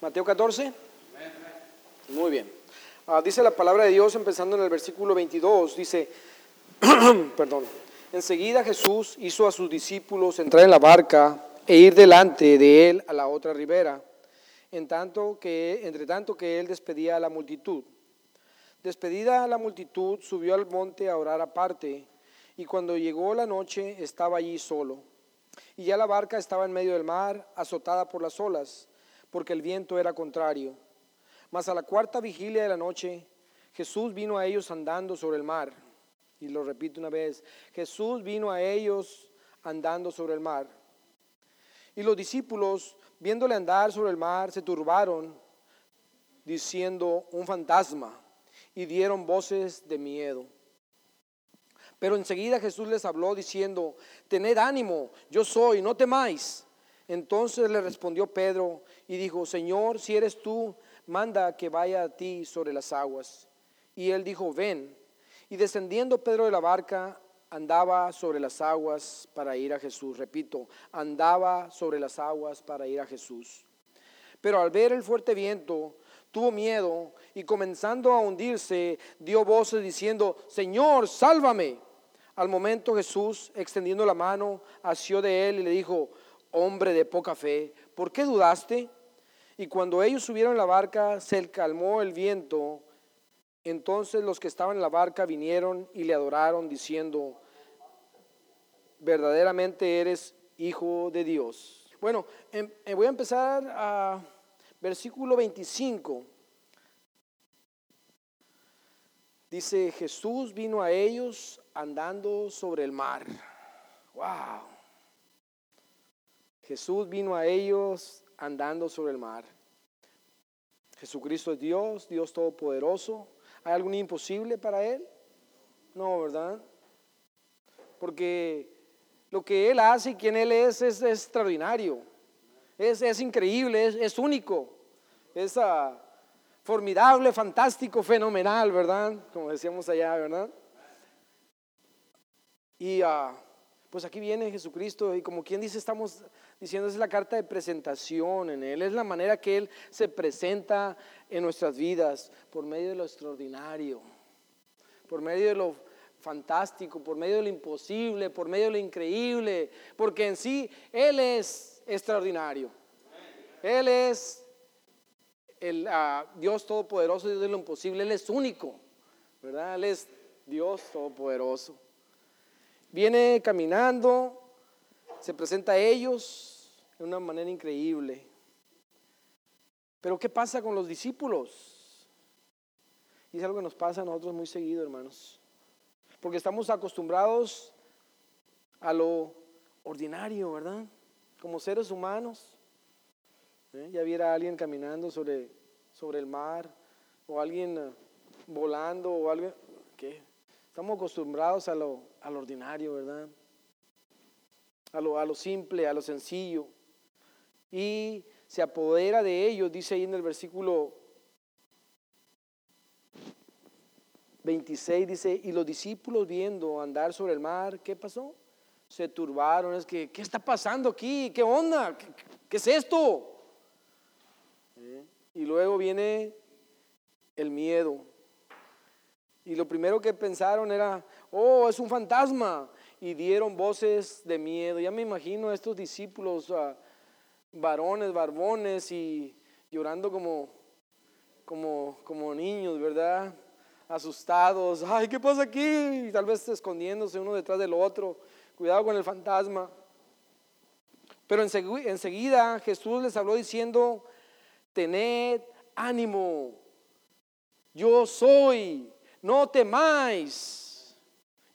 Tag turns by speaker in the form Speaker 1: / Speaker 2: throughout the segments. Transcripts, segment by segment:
Speaker 1: Mateo 14. Muy bien. Ah, dice la palabra de Dios empezando en el versículo 22. Dice, perdón. Enseguida Jesús hizo a sus discípulos entrar en la barca e ir delante de él a la otra ribera, en tanto que, entre tanto que él despedía a la multitud. Despedida a la multitud, subió al monte a orar aparte, y cuando llegó la noche estaba allí solo. Y ya la barca estaba en medio del mar, azotada por las olas porque el viento era contrario. Mas a la cuarta vigilia de la noche, Jesús vino a ellos andando sobre el mar. Y lo repito una vez, Jesús vino a ellos andando sobre el mar. Y los discípulos, viéndole andar sobre el mar, se turbaron, diciendo un fantasma, y dieron voces de miedo. Pero enseguida Jesús les habló diciendo, tened ánimo, yo soy, no temáis. Entonces le respondió Pedro y dijo, Señor, si eres tú, manda que vaya a ti sobre las aguas. Y él dijo, ven. Y descendiendo Pedro de la barca, andaba sobre las aguas para ir a Jesús. Repito, andaba sobre las aguas para ir a Jesús. Pero al ver el fuerte viento, tuvo miedo y comenzando a hundirse, dio voces diciendo, Señor, sálvame. Al momento Jesús, extendiendo la mano, asió de él y le dijo, hombre de poca fe, ¿por qué dudaste? Y cuando ellos subieron la barca, se calmó el viento. Entonces los que estaban en la barca vinieron y le adoraron diciendo, verdaderamente eres hijo de Dios. Bueno, em, eh, voy a empezar a versículo 25. Dice, Jesús vino a ellos andando sobre el mar. Wow. Jesús vino a ellos andando sobre el mar. Jesucristo es Dios, Dios Todopoderoso. ¿Hay algo imposible para Él? No, ¿verdad? Porque lo que Él hace y quien Él es es, extraordinario, es, es, increíble, es, único, es ah, formidable, fantástico, fenomenal, ¿verdad? Como decíamos allá, ¿verdad? Y uh, pues aquí viene Jesucristo y como quien dice, estamos diciendo, es la carta de presentación en Él, es la manera que Él se presenta en nuestras vidas por medio de lo extraordinario, por medio de lo fantástico, por medio de lo imposible, por medio de lo increíble, porque en sí Él es extraordinario. Él es el ah, Dios Todopoderoso, Dios de lo imposible, Él es único, ¿verdad? Él es Dios Todopoderoso. Viene caminando, se presenta a ellos de una manera increíble. Pero ¿qué pasa con los discípulos? Y es algo que nos pasa a nosotros muy seguido, hermanos. Porque estamos acostumbrados a lo ordinario, ¿verdad? Como seres humanos. ¿eh? Ya viera a alguien caminando sobre, sobre el mar, o alguien eh, volando, o alguien. ¿Qué? Estamos acostumbrados a lo, ordinario, ¿verdad? A lo, a lo simple, a lo sencillo. Y se apodera de ellos, dice ahí en el versículo 26, dice, y los discípulos viendo andar sobre el mar, ¿qué pasó? Se turbaron, es que, ¿qué está pasando aquí? ¿Qué onda? ¿Qué, es esto? Y luego viene el miedo. Y lo primero que pensaron era, oh, es un fantasma. Y dieron voces de miedo. Ya me imagino a estos discípulos, varones, barbones, y llorando como, como, como niños, ¿verdad? Asustados. Ay, ¿qué pasa aquí? Y tal vez escondiéndose uno detrás del otro. Cuidado con el fantasma. Pero enseguida Jesús les habló diciendo, tened ánimo, yo soy, no temáis.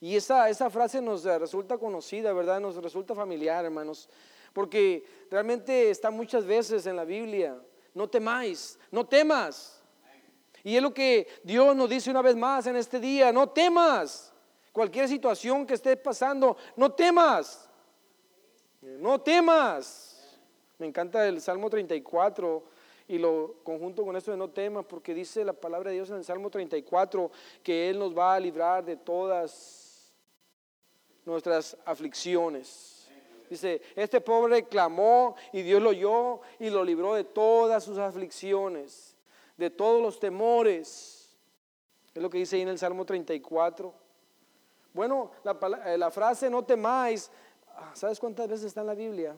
Speaker 1: Y esa, esa frase nos resulta conocida, ¿verdad? Nos resulta familiar, hermanos. Porque realmente está muchas veces en la Biblia. No temáis, no temas. Y es lo que Dios nos dice una vez más en este día, no temas. Cualquier situación que esté pasando, no temas. No temas. Me encanta el Salmo 34 y lo conjunto con esto de no temas, porque dice la palabra de Dios en el Salmo 34 que Él nos va a librar de todas nuestras aflicciones. Dice, este pobre clamó y Dios lo oyó y lo libró de todas sus aflicciones, de todos los temores. Es lo que dice ahí en el Salmo 34. Bueno, la, eh, la frase no temáis, ah, ¿sabes cuántas veces está en la Biblia?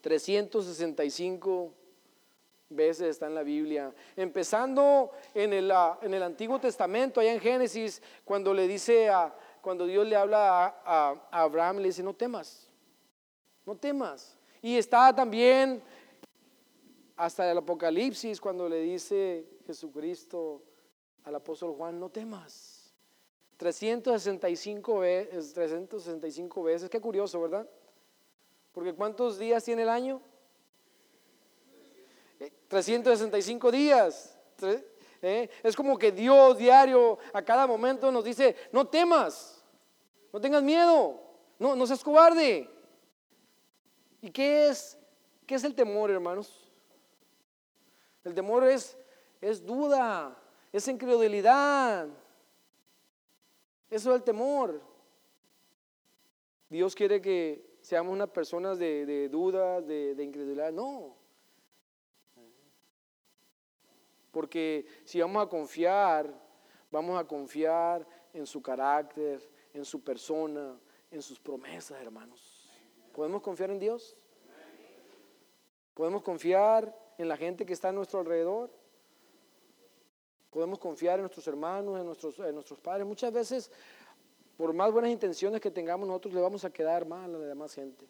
Speaker 1: 365 veces está en la Biblia. Empezando en el, ah, en el Antiguo Testamento, allá en Génesis, cuando le dice a, cuando Dios le habla a, Abraham, le dice, no temas, no temas. Y está también hasta el Apocalipsis, cuando le dice Jesucristo al apóstol Juan, no temas. 365 veces, 365 veces, qué curioso, ¿verdad? Porque ¿cuántos días tiene el año? 365 días. ¿Eh? Es como que Dios diario, a cada momento nos dice, no temas, no tengas miedo, no, no seas cobarde. ¿Y qué es, qué es el temor, hermanos? El temor es, es duda, es incredulidad. Eso es el temor. Dios quiere que seamos unas personas de, de dudas, de, de incredulidad. No. Porque si vamos a confiar, vamos a confiar en su carácter, en su persona, en sus promesas, hermanos. ¿Podemos confiar en Dios? ¿Podemos confiar en la gente que está a nuestro alrededor? Podemos confiar en nuestros hermanos, en nuestros, en nuestros padres. Muchas veces, por más buenas intenciones que tengamos, nosotros le vamos a quedar mal a la demás gente.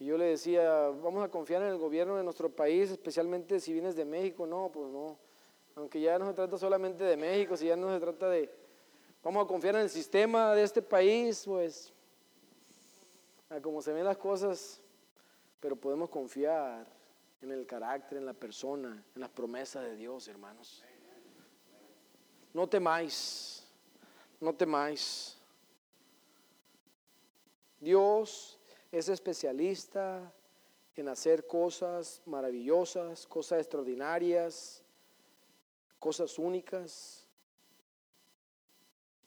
Speaker 1: Y yo le decía, vamos a confiar en el gobierno de nuestro país, especialmente si vienes de México. No, pues no. Aunque ya no se trata solamente de México, si ya no se trata de... Vamos a confiar en el sistema de este país, pues, a cómo se ven las cosas, pero podemos confiar en el carácter, en la persona, en las promesas de Dios, hermanos. No temáis, no temáis. Dios es especialista en hacer cosas maravillosas, cosas extraordinarias, cosas únicas.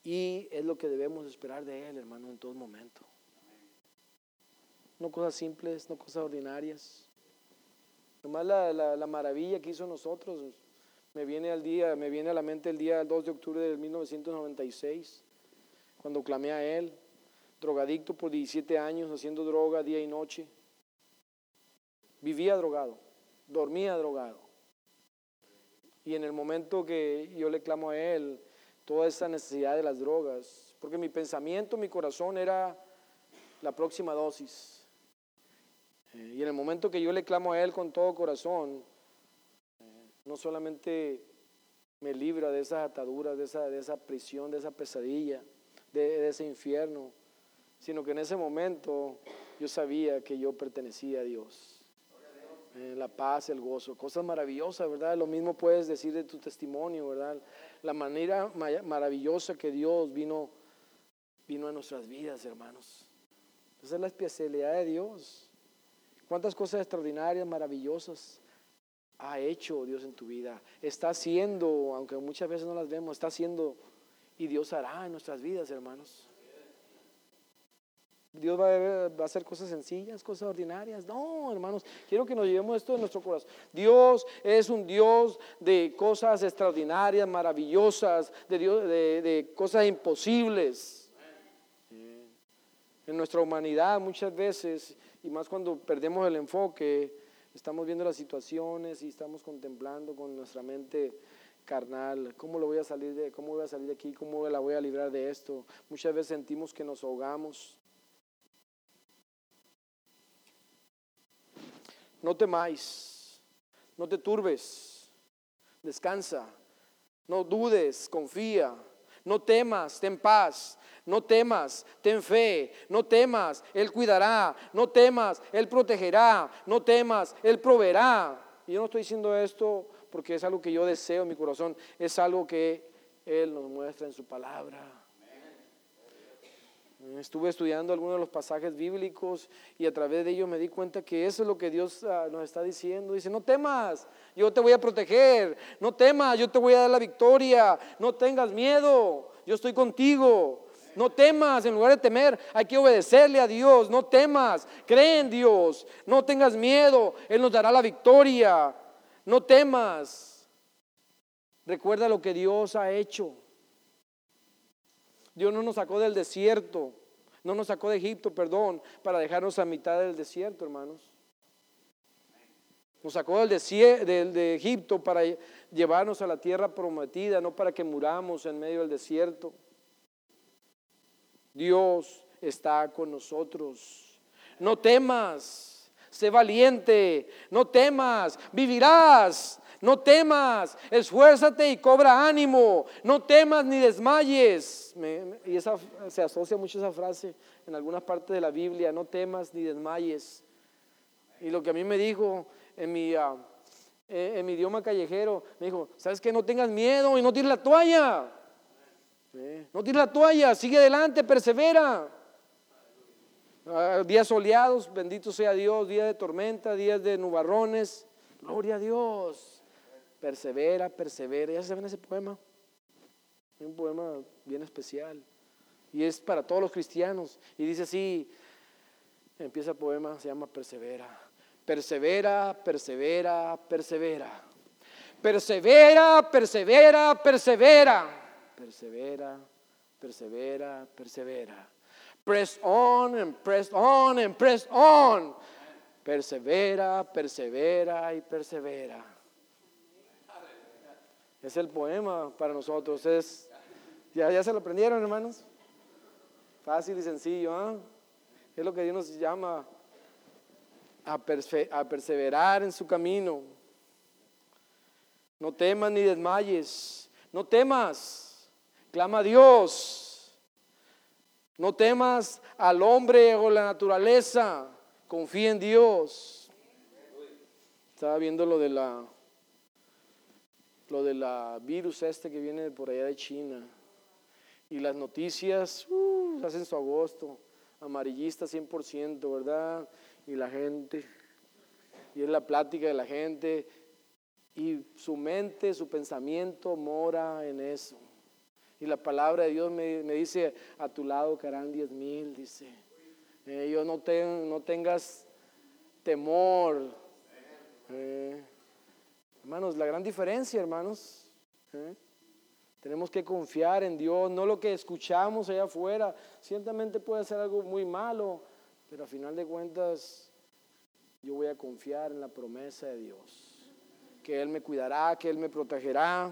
Speaker 1: Y es lo que debemos esperar de Él, hermano, en todo momento. No cosas simples, no cosas ordinarias. Nomás la, la, maravilla que hizo nosotros me viene al día, me viene a la mente el día 2 de octubre de 1996, cuando clamé a Él drogadicto por 17 años, haciendo droga día y noche. Vivía drogado, dormía drogado. Y en el momento que yo le clamo a Él, toda esa necesidad de las drogas, porque mi pensamiento, mi corazón era la próxima dosis. Eh, y en el momento que yo le clamo a Él con todo corazón, eh, no solamente me libra de esas ataduras, de esa, de esa prisión, de esa pesadilla, de ese infierno, sino que en ese momento yo sabía que yo pertenecía a Dios. Eh, la paz, el gozo, cosas maravillosas, ¿verdad? Lo mismo puedes decir de tu testimonio, ¿verdad? La manera maravillosa que Dios vino, vino a nuestras vidas, hermanos. Esa es la especialidad de Dios. ¿Cuántas cosas extraordinarias, maravillosas ha hecho Dios en tu vida? Está haciendo, aunque muchas veces no las vemos, está haciendo y Dios hará en nuestras vidas, hermanos. Dios va a, hacer cosas sencillas, cosas ordinarias. No, hermanos, quiero que nos llevemos esto en nuestro corazón. Dios es un Dios de cosas extraordinarias, maravillosas, de, Dios, de, cosas imposibles. En nuestra humanidad muchas veces, y más cuando perdemos el enfoque, estamos viendo las situaciones y estamos contemplando con nuestra mente carnal, ¿cómo lo voy a salir de, cómo voy a salir de aquí? ¿Cómo la voy a librar de esto? Muchas veces sentimos que nos ahogamos. No temáis, no te turbes, descansa, no dudes, confía, no temas, ten paz, no temas, ten fe, no temas, Él cuidará, no temas, Él protegerá, no temas, Él proveerá. Y yo no estoy diciendo esto porque es algo que yo deseo en mi corazón, es algo que Él nos muestra en su palabra. Estuve estudiando algunos de los pasajes bíblicos y a través de ellos me di cuenta que eso es lo que Dios ah, nos está diciendo. Dice, no temas, yo te voy a proteger, no temas, yo te voy a dar la victoria, no tengas miedo, yo estoy contigo. No temas, en lugar de temer, hay que obedecerle a Dios. No temas, cree en Dios. No tengas miedo, Él nos dará la victoria. No temas. Recuerda lo que Dios ha hecho. Dios no nos sacó del desierto, no nos sacó de Egipto, perdón, para dejarnos a mitad del desierto, hermanos. Nos sacó del desierto, de Egipto para llevarnos a la tierra prometida, no para que muramos en medio del desierto. Dios está con nosotros. No temas, sé valiente, no temas, vivirás, no temas, esfuérzate y cobra ánimo, no temas ni desmayes. y esa, se asocia mucho esa frase en algunas partes de la Biblia, no temas ni desmayes. Y lo que a mí me dijo en mi, eh, en mi idioma callejero, me dijo, ¿sabes que No tengas miedo y no tires la toalla. No tires la toalla, sigue adelante, persevera. Ah, días soleados, bendito sea Dios, días de tormenta, días de nubarrones, gloria a Dios. Persevera, persevera. ¿Ya saben ese poema? Es un poema bien especial. Y es para todos los cristianos. Y dice así, empieza el poema, se llama Persevera. Persevera, persevera, persevera. Persevera, persevera, persevera persevera, persevera, persevera. Press on and press on and press on. Persevera, persevera y persevera. Es el poema para nosotros. Es, ¿ya, ya se lo aprendieron, hermanos? Fácil y sencillo. ¿ah? Es lo que Dios nos llama a, a perseverar en su camino. No temas ni desmayes. No temas. Clama a Dios. No temas al hombre o la naturaleza. Confía en Dios. Estaba viendo lo de la lo de la virus este que viene por allá de China. Y las noticias uh, hacen su agosto, amarillista 100%, ¿verdad? Y la gente, y es la plática de la gente, y su mente, su pensamiento mora en eso. Y la palabra de Dios me, dice, a tu lado caerán diez mil, dice. Eh, yo no, no tengas temor. Eh, hermanos, la gran diferencia, hermanos. Eh, tenemos que confiar en Dios, no lo que escuchamos allá afuera. Ciertamente puede ser algo muy malo, pero a final de cuentas yo voy a confiar en la promesa de Dios. Que Él me cuidará, que Él me protegerá.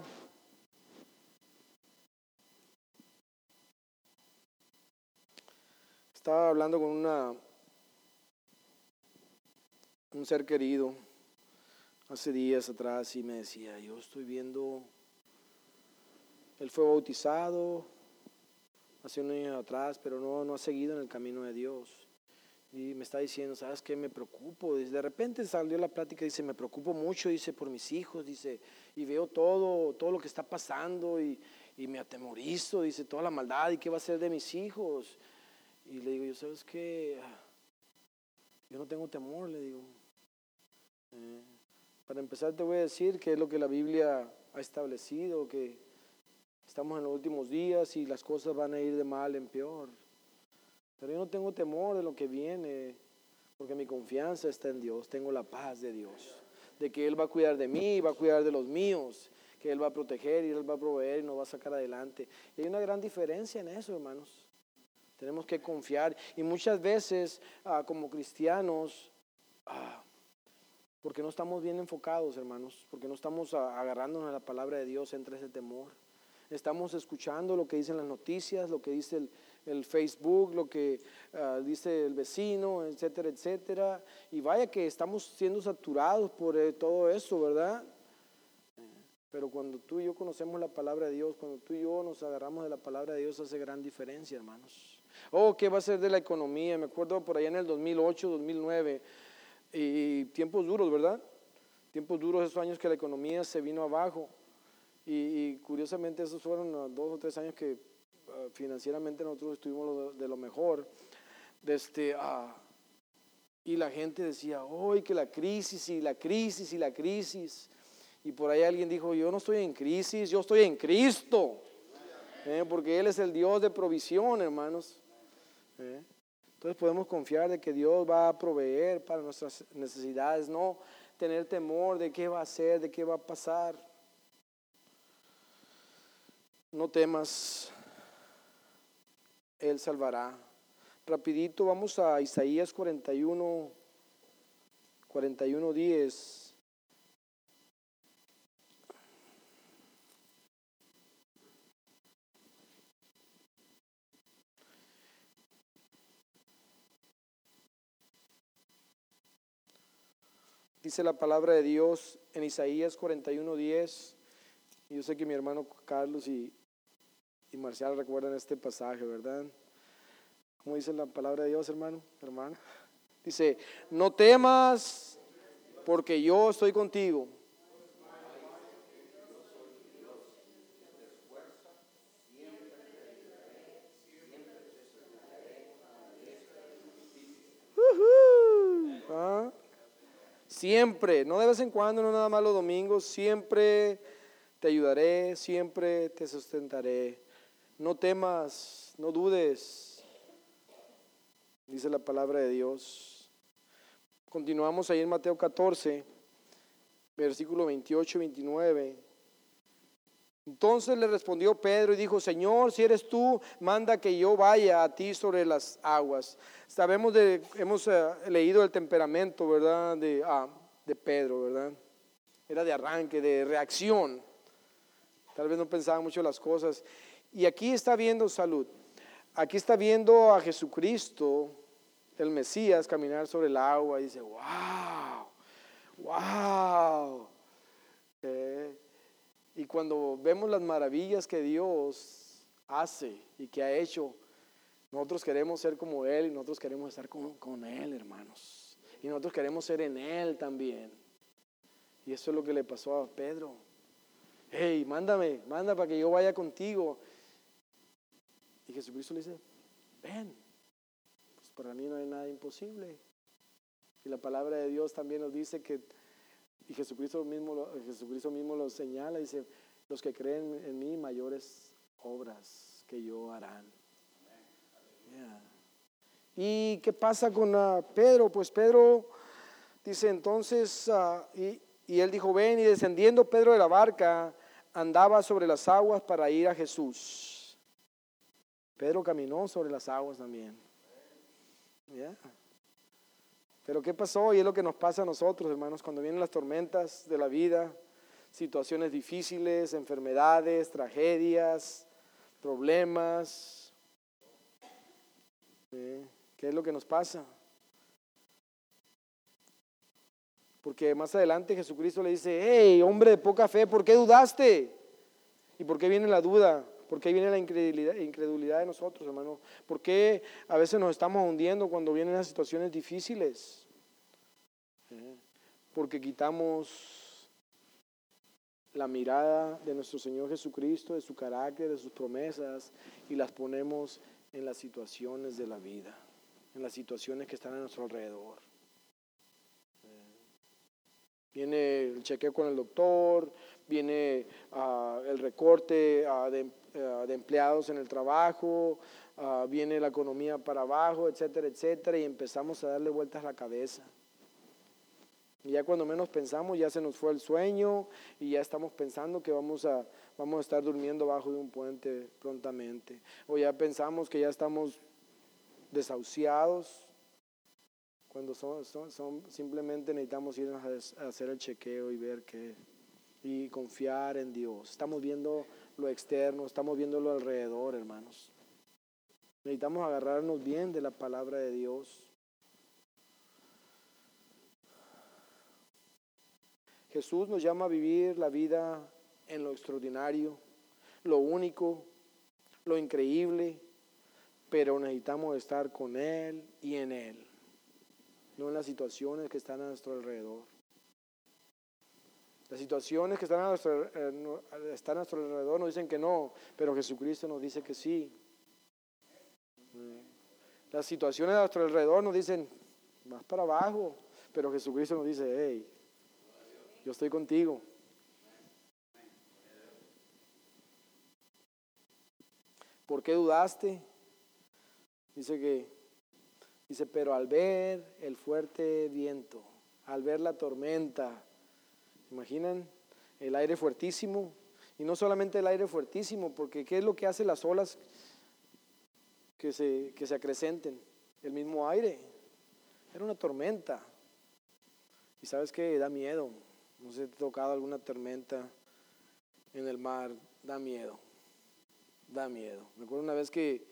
Speaker 1: Estaba hablando con una, un ser querido hace días atrás y me decía, yo estoy viendo, él fue bautizado hace un año atrás, pero no, no ha seguido en el camino de Dios. Y me está diciendo, ¿sabes qué? Me preocupo. De repente salió la plática y dice, me preocupo mucho, dice, por mis hijos, dice, y veo todo, todo lo que está pasando y, y me atemorizo, dice, toda la maldad y qué va a ser de mis hijos. Y le digo, yo sabes que yo no tengo temor, le digo. Eh, para empezar te voy a decir que es lo que la Biblia ha establecido, que estamos en los últimos días y las cosas van a ir de mal en peor. Pero yo no tengo temor de lo que viene, porque mi confianza está en Dios, tengo la paz de Dios, de que Él va a cuidar de mí, va a cuidar de los míos, que Él va a proteger y Él va a proveer y nos va a sacar adelante. Y hay una gran diferencia en eso, hermanos. Tenemos que confiar. Y muchas veces ah, como cristianos, ah, porque no estamos bien enfocados, hermanos, porque no estamos agarrándonos a la palabra de Dios, entre ese temor. Estamos escuchando lo que dicen las noticias, lo que dice el, Facebook, lo que ah, dice el vecino, etcétera, etcétera. Y vaya que estamos siendo saturados por eh, todo eso, ¿verdad? Pero cuando tú y yo conocemos la palabra de Dios, cuando tú y yo nos agarramos de la palabra de Dios, hace gran diferencia, hermanos. Oh, ¿qué va a ser de la economía? Me acuerdo por allá en el 2008, 2009, y tiempos duros, ¿verdad? Tiempos duros, esos años que la economía se vino abajo. Y, curiosamente esos fueron dos o tres años que ah, financieramente nosotros estuvimos de lo mejor. Este, ah, y la gente decía, hoy que la crisis y la crisis y la crisis. Y por ahí alguien dijo, yo no estoy en crisis, yo estoy en Cristo. ¿eh? porque Él es el Dios de provisión, hermanos. ¿eh? Entonces podemos confiar de que Dios va a proveer para nuestras necesidades, no tener temor de qué va a hacer, de qué va a pasar. No temas, Él salvará. Rapidito, vamos a Isaías 41, 41, 10. Dice la palabra de Dios en Isaías 41:10. Yo sé que mi hermano Carlos y, y Marcial recuerdan este pasaje, ¿verdad? ¿Cómo dice la palabra de Dios, hermano? Hermana. Dice, no temas porque yo estoy contigo. Siempre, no de vez en cuando, no nada más los domingos, siempre te ayudaré, siempre te sustentaré. No temas, no dudes, dice la palabra de Dios. Continuamos ahí en Mateo 14, versículo 28 y 29. Entonces le respondió Pedro y dijo, Señor, si eres tú, manda que yo vaya a ti sobre las aguas. Sabemos de, hemos eh, leído el temperamento, ¿verdad? De, ah, de Pedro, ¿verdad? Era de arranque, de reacción. Tal vez no pensaba mucho las cosas. Y aquí está viendo salud. Aquí está viendo a Jesucristo, el Mesías, caminar sobre el agua y dice, wow, wow. Y cuando vemos las maravillas que Dios hace y que ha hecho, nosotros queremos ser como Él y nosotros queremos estar con, con Él, hermanos. Y nosotros queremos ser en Él también. Y eso es lo que le pasó a Pedro. Hey, mándame, manda para que yo vaya contigo. Y Jesucristo le dice, ven. Pues para mí no hay nada imposible. Y la palabra de Dios también nos dice que y Jesucristo mismo, Jesucristo mismo lo señala, dice, los que creen en mí mayores obras que yo harán. ¿Y qué pasa con ah, Pedro? Pues Pedro dice entonces, ah, y, y él dijo, ven, y descendiendo Pedro de la barca, andaba sobre las aguas para ir a Jesús. Pedro caminó sobre las aguas también. Pero ¿qué pasó? Y es lo que nos pasa a nosotros, hermanos, cuando vienen las tormentas de la vida, situaciones difíciles, enfermedades, tragedias, problemas. ¿Qué es lo que nos pasa? Porque más adelante Jesucristo le dice, hey, hombre de poca fe, ¿por qué dudaste? ¿Y por qué viene la duda? ¿Por qué viene la incredulidad, incredulidad de nosotros, hermano? ¿Por qué a veces nos estamos hundiendo cuando vienen las situaciones difíciles? Porque quitamos la mirada de nuestro Señor Jesucristo, de su carácter, de sus promesas, y las ponemos en las situaciones de la vida, en las situaciones que están a nuestro alrededor. Viene el chequeo con el doctor, viene ah, el recorte ah, de, ah, de, empleados en el trabajo, viene la economía para abajo, etcétera, etcétera, y empezamos a darle vueltas a la cabeza. Y ya cuando menos pensamos, ya se nos fue el sueño y ya estamos pensando que vamos a, vamos a estar durmiendo bajo de un puente prontamente. O ya pensamos que ya estamos desahuciados, cuando son, son, simplemente necesitamos ir a hacer el chequeo y ver qué, y confiar en Dios. Estamos viendo lo externo, estamos viendo lo alrededor, hermanos. Necesitamos agarrarnos bien de la palabra de Dios. Jesús nos llama a vivir la vida en lo extraordinario, lo único, lo increíble, pero necesitamos estar con Él y en Él, no en las situaciones que están a nuestro alrededor. Las situaciones que están a, nuestro, eh, están a nuestro alrededor nos dicen que no, pero Jesucristo nos dice que sí. Las situaciones a nuestro alrededor nos dicen, más para abajo, pero Jesucristo nos dice, hey, yo estoy contigo. ¿por qué dudaste? Dice que, dice, pero al ver el fuerte viento, al ver la tormenta, imaginan? El aire fuertísimo, y no solamente el aire fuertísimo, porque ¿qué es lo que hace las olas que se, que se acrecenten? El mismo aire. Era una tormenta. Y sabes que da miedo. No sé, tocado alguna tormenta en el mar, da miedo. Da miedo. Me acuerdo una vez que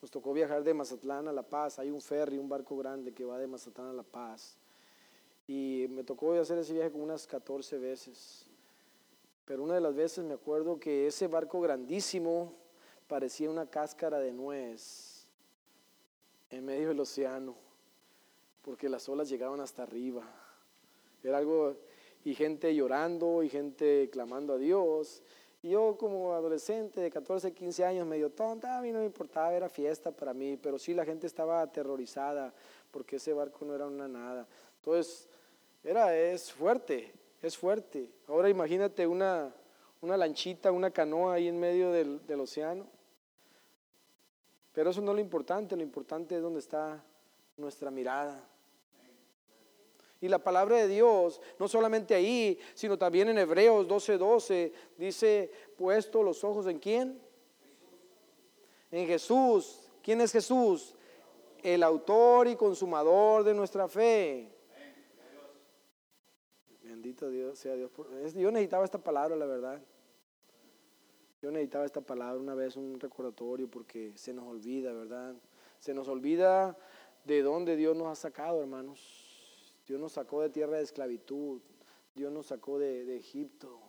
Speaker 1: nos tocó viajar de Mazatlán a La Paz. Hay un ferry, un barco grande que va de Mazatlán a La Paz. Y me tocó hacer ese viaje como unas 14 veces. Pero una de las veces me acuerdo que ese barco grandísimo parecía una cáscara de nuez en medio del océano, porque las olas llegaban hasta arriba. Era algo, y gente llorando y gente clamando a Dios. Y yo como adolescente de 14, 15 años, medio tonta, a mí no me importaba, era fiesta para mí, pero sí la gente estaba aterrorizada porque ese barco no era una nada. Entonces, era, es fuerte, es fuerte. Ahora imagínate una, una lanchita, una canoa ahí en medio del, del océano. Pero eso no es lo importante, lo importante es dónde está nuestra mirada. Y la palabra de Dios, no solamente ahí, sino también en Hebreos 12:12, 12, dice, puesto los ojos en quién? En Jesús. ¿Quién es Jesús? El autor y consumador de nuestra fe. Bendito Dios sea Dios. Yo necesitaba esta palabra, la verdad. Yo necesitaba esta palabra una vez, un recordatorio, porque se nos olvida, ¿verdad? Se nos olvida de dónde Dios nos ha sacado, hermanos. Dios nos sacó de tierra de esclavitud. Dios nos sacó de, Egipto.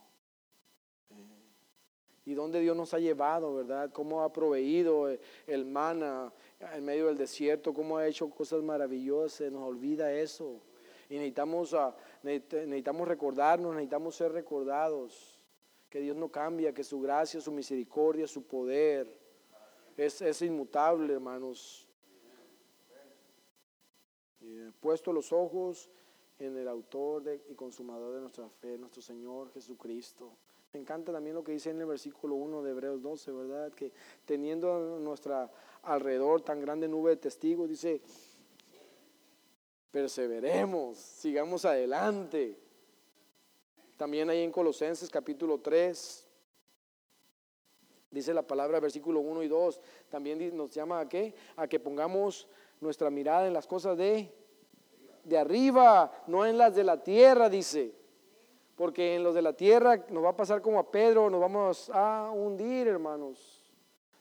Speaker 1: Y dónde Dios nos ha llevado, ¿verdad? Cómo ha proveído el mana en medio del desierto, cómo ha hecho cosas maravillosas. Nos olvida eso. Y necesitamos, ah, necesitamos recordarnos, necesitamos ser recordados. Que Dios no cambia, que su gracia, su misericordia, su poder es, es inmutable, hermanos puesto los ojos en el autor y consumador de nuestra fe, nuestro Señor Jesucristo. Me encanta también lo que dice en el versículo 1 de Hebreos 12, ¿verdad? Que teniendo a nuestra alrededor tan grande nube de testigos, dice, perseveremos, sigamos adelante. También ahí en Colosenses capítulo 3, dice la palabra, versículo 1 y 2, también nos llama a qué? A que pongamos nuestra mirada en las cosas de, de arriba, no en las de la tierra, dice. Porque en los de la tierra nos va a pasar como a Pedro, nos vamos a hundir, hermanos.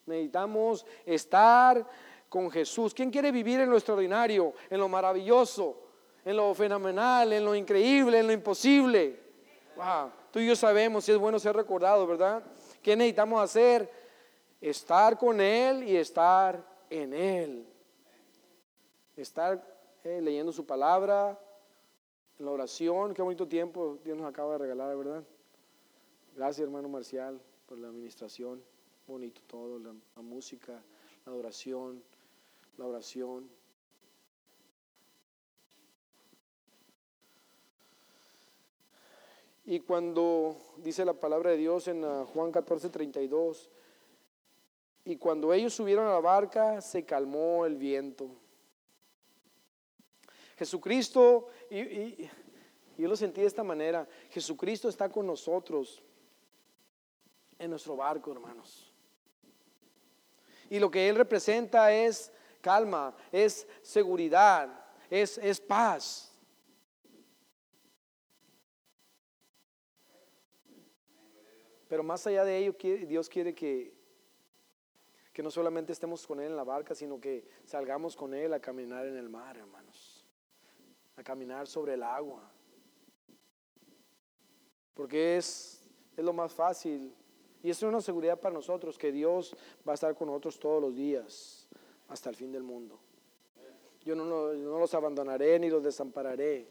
Speaker 1: Necesitamos estar con Jesús. ¿Quién quiere vivir en lo extraordinario, en lo maravilloso, en lo fenomenal, en lo increíble, en lo imposible? Wow. Tú y yo sabemos si es bueno ser recordado, ¿verdad? ¿Qué necesitamos hacer? Estar con Él y estar en Él estar eh, leyendo su palabra, en la oración. Qué bonito tiempo Dios nos acaba de regalar, ¿verdad? Gracias, hermano Marcial, por la administración. Bonito todo, la, la música, la adoración, la oración. Y cuando dice la palabra de Dios en ah, Juan 14, 32, y cuando ellos subieron a la barca, se calmó el viento. Jesucristo, y, yo lo sentí de esta manera, Jesucristo está con nosotros en nuestro barco, hermanos. Y lo que Él representa es calma, es seguridad, es, es paz. Pero más allá de ello, Dios quiere que, que no solamente estemos con Él en la barca, sino que salgamos con Él a caminar en el mar, hermanos a caminar sobre el agua. Porque es, es lo más fácil. Y es una seguridad para nosotros que Dios va a estar con nosotros todos los días hasta el fin del mundo. Yo no, no los abandonaré ni los desampararé.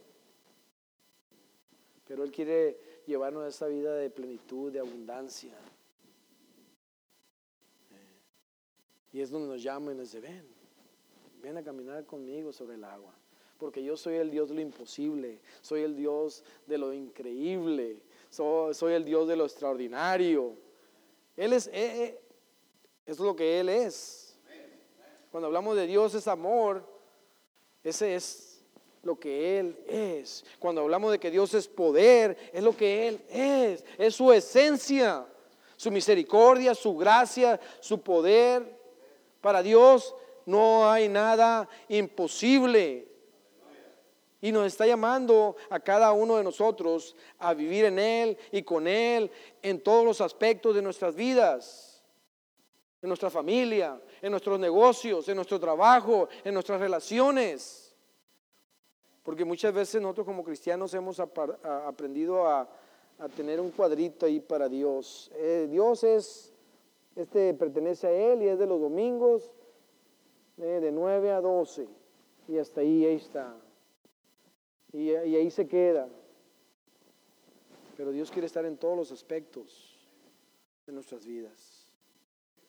Speaker 1: Pero Él quiere llevarnos a esa vida de plenitud, de abundancia. Y es donde nos llama y nos dice, ven, ven a caminar conmigo sobre el agua porque yo soy el Dios de lo imposible, soy el Dios de lo increíble, soy, el Dios de lo extraordinario. Él es, eh, eh, es lo que Él es. Cuando hablamos de Dios es amor, ese es lo que Él es. Cuando hablamos de que Dios es poder, es lo que Él es. Es su esencia, su misericordia, su gracia, su poder. Para Dios no hay nada imposible. Y nos está llamando a cada uno de nosotros a vivir en Él y con Él en todos los aspectos de nuestras vidas, en nuestra familia, en nuestros negocios, en nuestro trabajo, en nuestras relaciones. Porque muchas veces nosotros como cristianos hemos aprendido a, tener un cuadrito ahí para Dios. Eh, Dios es, este pertenece a Él y es de los domingos eh, de 9 a 12. Y hasta ahí, ahí está. Y, ahí se queda. Pero Dios quiere estar en todos los aspectos de nuestras vidas.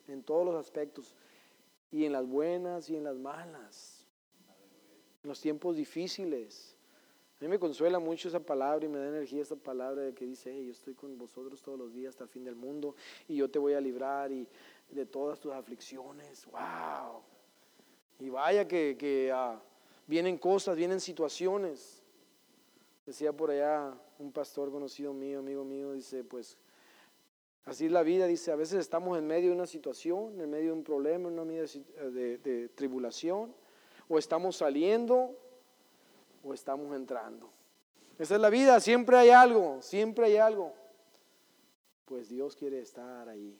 Speaker 1: En todos los aspectos. Y en las buenas y en las malas. En los tiempos difíciles. A mí me consuela mucho esa palabra y me da energía esa palabra de que dice, yo estoy con vosotros todos los días hasta el fin del mundo y yo te voy a librar y de todas tus aflicciones. ¡Wow! Y vaya que, ah, vienen cosas, vienen situaciones. Decía por allá un pastor conocido mío, amigo mío, dice, pues así es la vida, dice, a veces estamos en medio de una situación, en medio de un problema, en medio de, de tribulación, o estamos saliendo o estamos entrando. Esa es la vida, siempre hay algo, siempre hay algo. Pues Dios quiere estar ahí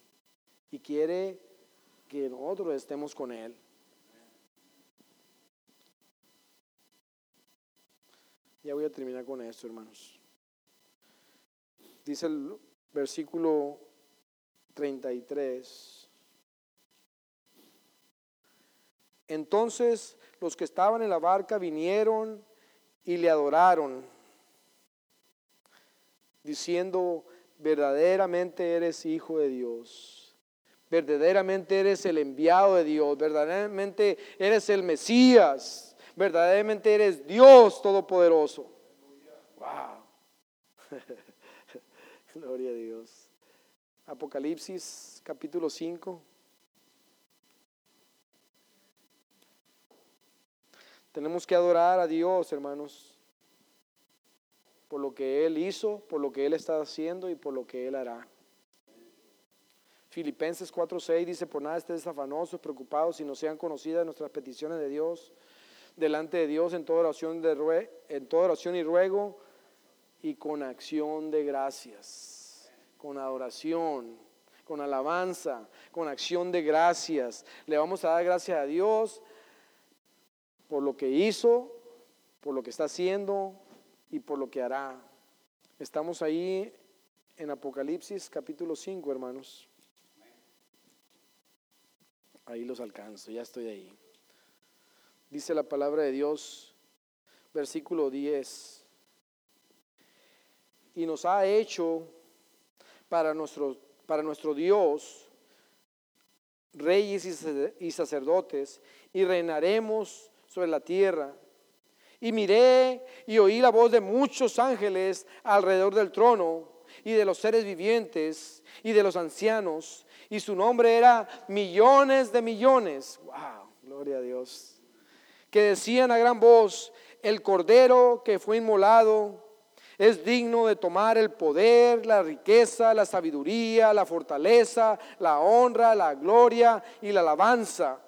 Speaker 1: y quiere que nosotros estemos con Él. Ya voy a terminar con esto, hermanos. Dice el versículo 33. Entonces los que estaban en la barca vinieron y le adoraron, diciendo, verdaderamente eres hijo de Dios, verdaderamente eres el enviado de Dios, verdaderamente eres el Mesías verdaderamente eres Dios Todopoderoso. Wow. Gloria a Dios. Apocalipsis capítulo 5. Tenemos que adorar a Dios, hermanos, por lo que Él hizo, por lo que Él está haciendo y por lo que Él hará. Filipenses 4:6 dice, por nada estés afanosos, preocupados, si no sean conocidas nuestras peticiones de Dios delante de Dios en toda oración, de en toda oración y ruego y con acción de gracias, con adoración, con alabanza, con acción de gracias. Le vamos a dar gracias a Dios por lo que hizo, por lo que está haciendo y por lo que hará. Estamos ahí en Apocalipsis capítulo 5, hermanos. Ahí los alcanzo, ya estoy ahí. Dice la palabra de Dios, versículo 10. Y nos ha hecho para nuestro, para nuestro Dios reyes y sacerdotes y reinaremos sobre la tierra. Y miré y oí la voz de muchos ángeles alrededor del trono y de los seres vivientes y de los ancianos. Y su nombre era millones de millones. ¡Wow! Gloria a Dios que decían a gran voz, el cordero que fue inmolado es digno de tomar el poder, la riqueza, la sabiduría, la fortaleza, la honra, la gloria y la alabanza.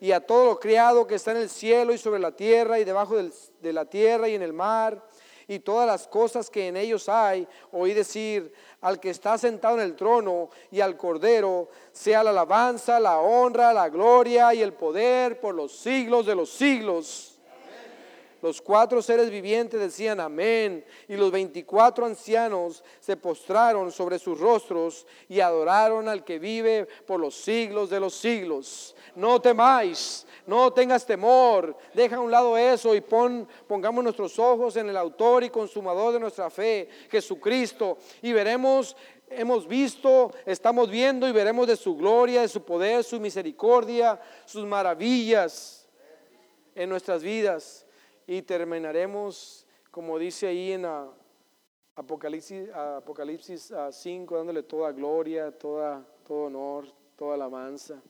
Speaker 1: Y a todo lo criado que está en el cielo y sobre la tierra y debajo de la tierra y en el mar y todas las cosas que en ellos hay, oí decir al que está sentado en el trono y al cordero, sea la alabanza, la honra, la gloria y el poder por los siglos de los siglos. Los cuatro seres vivientes decían amén y los veinticuatro ancianos se postraron sobre sus rostros y adoraron al que vive por los siglos de los siglos. No temáis, no tengas temor, deja a un lado eso y pon, pongamos nuestros ojos en el autor y consumador de nuestra fe, Jesucristo, y veremos hemos visto, estamos viendo y veremos de su gloria, de su poder, su misericordia, sus maravillas en nuestras vidas y terminaremos, como dice ahí en Apocalipsis, Apocalipsis 5, dándole toda gloria, toda, todo honor, toda alabanza.